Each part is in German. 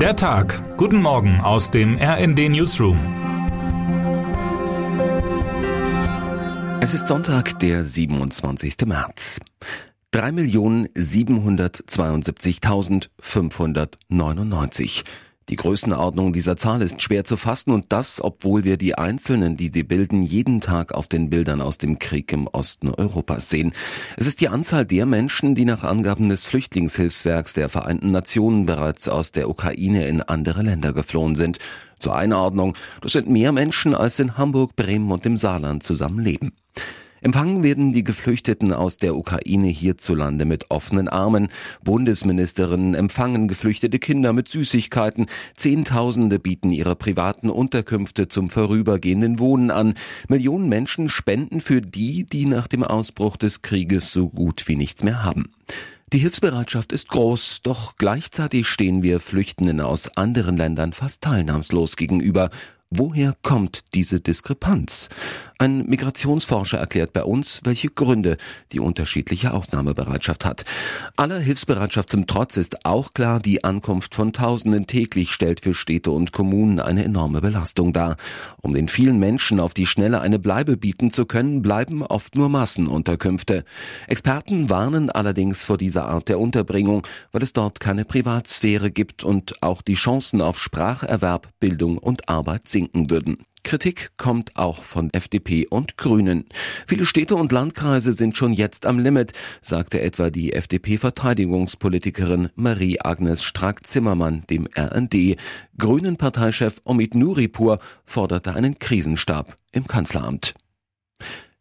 Der Tag. Guten Morgen aus dem RND Newsroom. Es ist Sonntag, der 27. März. 3.772.599. Die Größenordnung dieser Zahl ist schwer zu fassen und das, obwohl wir die Einzelnen, die sie bilden, jeden Tag auf den Bildern aus dem Krieg im Osten Europas sehen. Es ist die Anzahl der Menschen, die nach Angaben des Flüchtlingshilfswerks der Vereinten Nationen bereits aus der Ukraine in andere Länder geflohen sind. Zur Einordnung, das sind mehr Menschen, als in Hamburg, Bremen und im Saarland zusammenleben. Empfangen werden die Geflüchteten aus der Ukraine hierzulande mit offenen Armen. Bundesministerinnen empfangen geflüchtete Kinder mit Süßigkeiten. Zehntausende bieten ihre privaten Unterkünfte zum vorübergehenden Wohnen an. Millionen Menschen spenden für die, die nach dem Ausbruch des Krieges so gut wie nichts mehr haben. Die Hilfsbereitschaft ist groß, doch gleichzeitig stehen wir Flüchtenden aus anderen Ländern fast teilnahmslos gegenüber. Woher kommt diese Diskrepanz? Ein Migrationsforscher erklärt bei uns, welche Gründe die unterschiedliche Aufnahmebereitschaft hat. Aller Hilfsbereitschaft zum Trotz ist auch klar, die Ankunft von Tausenden täglich stellt für Städte und Kommunen eine enorme Belastung dar. Um den vielen Menschen auf die Schnelle eine Bleibe bieten zu können, bleiben oft nur Massenunterkünfte. Experten warnen allerdings vor dieser Art der Unterbringung, weil es dort keine Privatsphäre gibt und auch die Chancen auf Spracherwerb, Bildung und Arbeit sinken würden. Kritik kommt auch von FDP und Grünen. Viele Städte und Landkreise sind schon jetzt am Limit, sagte etwa die FDP-Verteidigungspolitikerin Marie-Agnes Strack-Zimmermann dem RND. Grünen-Parteichef Omid Nuripur forderte einen Krisenstab im Kanzleramt.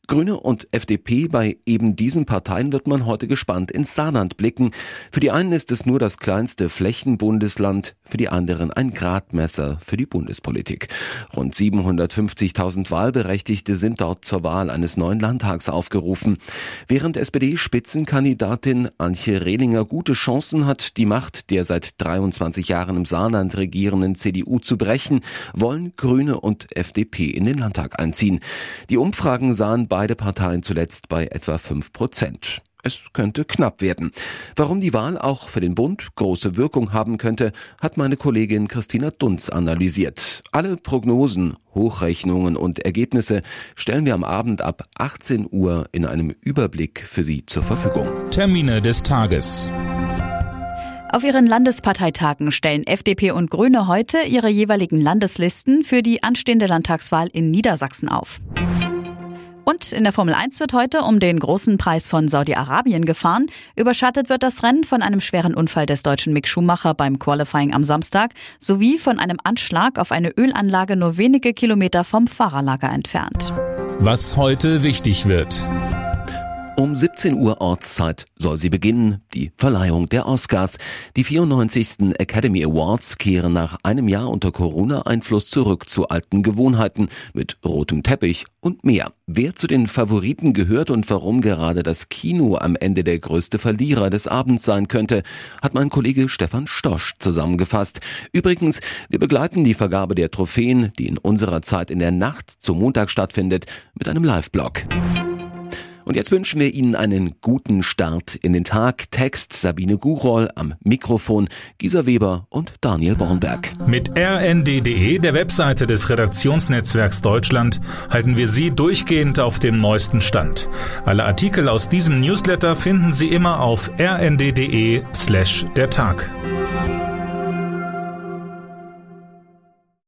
Grüne und FDP bei eben diesen Parteien wird man heute gespannt ins Saarland blicken. Für die einen ist es nur das kleinste Flächenbundesland, für die anderen ein Gradmesser für die Bundespolitik. Rund 750.000 Wahlberechtigte sind dort zur Wahl eines neuen Landtags aufgerufen. Während SPD-Spitzenkandidatin Antje Rehlinger gute Chancen hat, die Macht der seit 23 Jahren im Saarland regierenden CDU zu brechen, wollen Grüne und FDP in den Landtag einziehen. Die Umfragen sahen beide Parteien zuletzt bei etwa 5 Prozent. Es könnte knapp werden. Warum die Wahl auch für den Bund große Wirkung haben könnte, hat meine Kollegin Christina Dunz analysiert. Alle Prognosen, Hochrechnungen und Ergebnisse stellen wir am Abend ab 18 Uhr in einem Überblick für Sie zur Verfügung. Termine des Tages. Auf ihren Landesparteitagen stellen FDP und Grüne heute ihre jeweiligen Landeslisten für die anstehende Landtagswahl in Niedersachsen auf. Und in der Formel 1 wird heute um den großen Preis von Saudi-Arabien gefahren. Überschattet wird das Rennen von einem schweren Unfall des deutschen Mick Schumacher beim Qualifying am Samstag sowie von einem Anschlag auf eine Ölanlage nur wenige Kilometer vom Fahrerlager entfernt. Was heute wichtig wird. Um 17 Uhr Ortszeit soll sie beginnen, die Verleihung der Oscars. Die 94. Academy Awards kehren nach einem Jahr unter Corona-Einfluss zurück zu alten Gewohnheiten mit rotem Teppich und mehr. Wer zu den Favoriten gehört und warum gerade das Kino am Ende der größte Verlierer des Abends sein könnte, hat mein Kollege Stefan Stosch zusammengefasst. Übrigens, wir begleiten die Vergabe der Trophäen, die in unserer Zeit in der Nacht zum Montag stattfindet, mit einem Live-Blog. Und jetzt wünschen wir Ihnen einen guten Start in den Tag. Text Sabine Gurol am Mikrofon, Gisa Weber und Daniel Bornberg. Mit rnd.de, der Webseite des Redaktionsnetzwerks Deutschland, halten wir Sie durchgehend auf dem neuesten Stand. Alle Artikel aus diesem Newsletter finden Sie immer auf rnd.de slash der Tag.